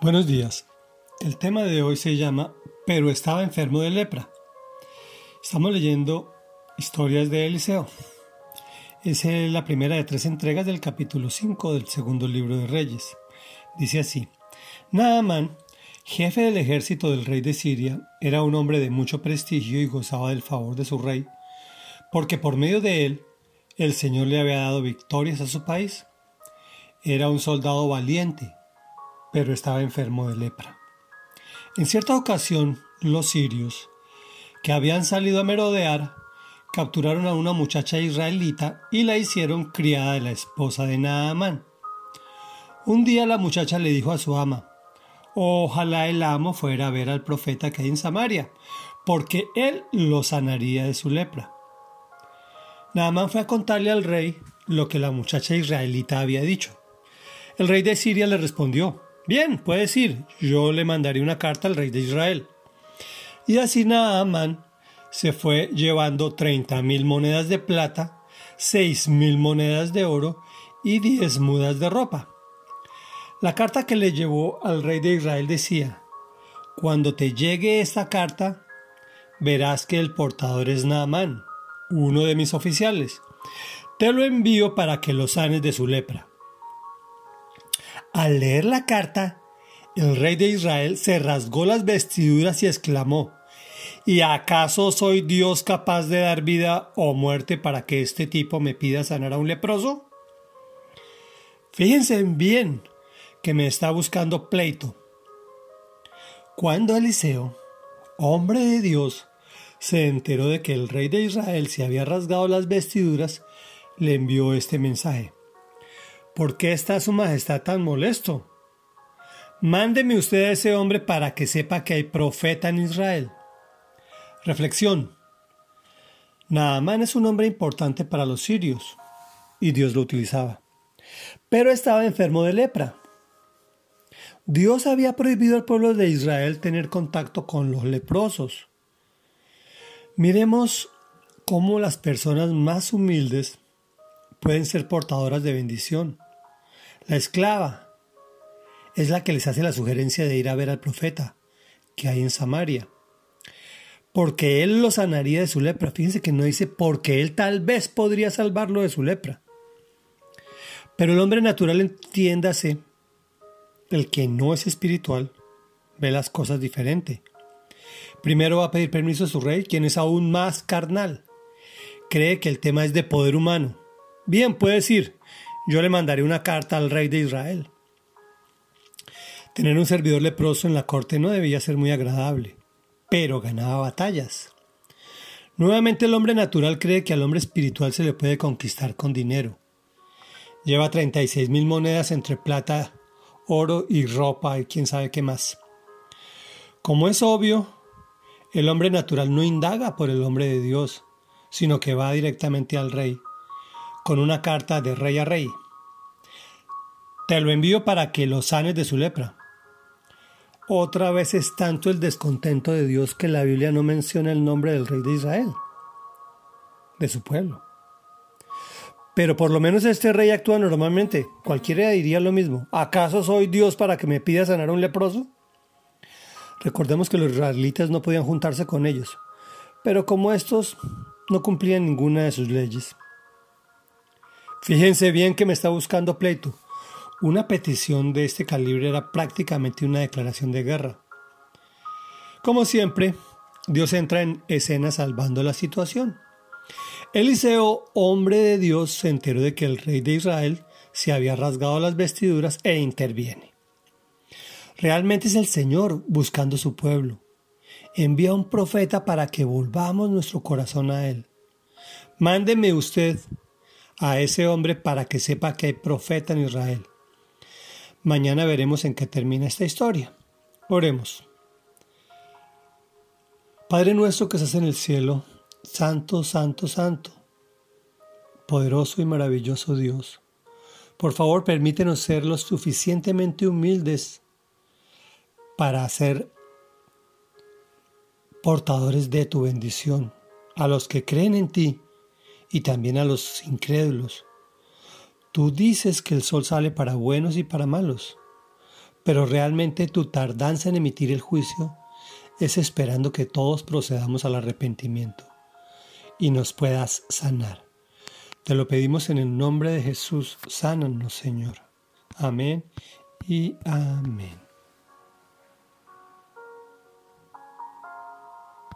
Buenos días. El tema de hoy se llama Pero estaba enfermo de lepra. Estamos leyendo historias de Eliseo. Es la primera de tres entregas del capítulo 5 del segundo libro de Reyes. Dice así: Naaman, jefe del ejército del rey de Siria, era un hombre de mucho prestigio y gozaba del favor de su rey, porque por medio de él el Señor le había dado victorias a su país. Era un soldado valiente, pero estaba enfermo de lepra. En cierta ocasión, los sirios, que habían salido a merodear, capturaron a una muchacha israelita y la hicieron criada de la esposa de Naamán. Un día la muchacha le dijo a su ama, Ojalá el amo fuera a ver al profeta que hay en Samaria, porque él lo sanaría de su lepra. Naamán fue a contarle al rey lo que la muchacha israelita había dicho. El rey de Siria le respondió, Bien, puedes ir, yo le mandaré una carta al rey de Israel. Y así Naamán se fue llevando treinta mil monedas de plata, seis mil monedas de oro y diez mudas de ropa. La carta que le llevó al rey de Israel decía, Cuando te llegue esta carta, verás que el portador es Naamán, uno de mis oficiales. Te lo envío para que lo sanes de su lepra. Al leer la carta, el rey de Israel se rasgó las vestiduras y exclamó, ¿Y acaso soy Dios capaz de dar vida o muerte para que este tipo me pida sanar a un leproso? Fíjense bien que me está buscando pleito. Cuando Eliseo, hombre de Dios, se enteró de que el rey de Israel se había rasgado las vestiduras, le envió este mensaje. ¿Por qué está su majestad tan molesto? Mándeme usted a ese hombre para que sepa que hay profeta en Israel. Reflexión. Naamán es un hombre importante para los sirios, y Dios lo utilizaba. Pero estaba enfermo de lepra. Dios había prohibido al pueblo de Israel tener contacto con los leprosos. Miremos cómo las personas más humildes pueden ser portadoras de bendición. La esclava es la que les hace la sugerencia de ir a ver al profeta que hay en Samaria. Porque él lo sanaría de su lepra. Fíjense que no dice porque él tal vez podría salvarlo de su lepra. Pero el hombre natural, entiéndase, el que no es espiritual, ve las cosas diferente. Primero va a pedir permiso a su rey, quien es aún más carnal. Cree que el tema es de poder humano. Bien, puede decir, yo le mandaré una carta al rey de Israel. Tener un servidor leproso en la corte no debía ser muy agradable, pero ganaba batallas. Nuevamente el hombre natural cree que al hombre espiritual se le puede conquistar con dinero. Lleva 36 mil monedas entre plata, oro y ropa y quién sabe qué más. Como es obvio, el hombre natural no indaga por el hombre de Dios, sino que va directamente al rey, con una carta de rey a rey. Te lo envío para que lo sanes de su lepra. Otra vez es tanto el descontento de Dios que la Biblia no menciona el nombre del rey de Israel, de su pueblo. Pero por lo menos este rey actúa normalmente. Cualquiera diría lo mismo. ¿Acaso soy Dios para que me pida sanar a un leproso? Recordemos que los israelitas no podían juntarse con ellos, pero como estos no cumplían ninguna de sus leyes. Fíjense bien que me está buscando pleito. Una petición de este calibre era prácticamente una declaración de guerra. Como siempre, Dios entra en escena salvando la situación. Eliseo, hombre de Dios, se enteró de que el rey de Israel se había rasgado las vestiduras e interviene. Realmente es el Señor buscando su pueblo. Envía un profeta para que volvamos nuestro corazón a Él. Mándeme usted a ese hombre para que sepa que hay profeta en Israel. Mañana veremos en qué termina esta historia. Oremos. Padre nuestro que estás en el cielo, santo, santo, santo, poderoso y maravilloso Dios, por favor permítenos ser lo suficientemente humildes para ser portadores de tu bendición a los que creen en ti y también a los incrédulos. Tú dices que el sol sale para buenos y para malos. pero realmente tu tardanza en emitir el juicio es esperando que todos procedamos al arrepentimiento y nos puedas sanar. Te lo pedimos en el nombre de Jesús, sánanos Señor. Amén y amén.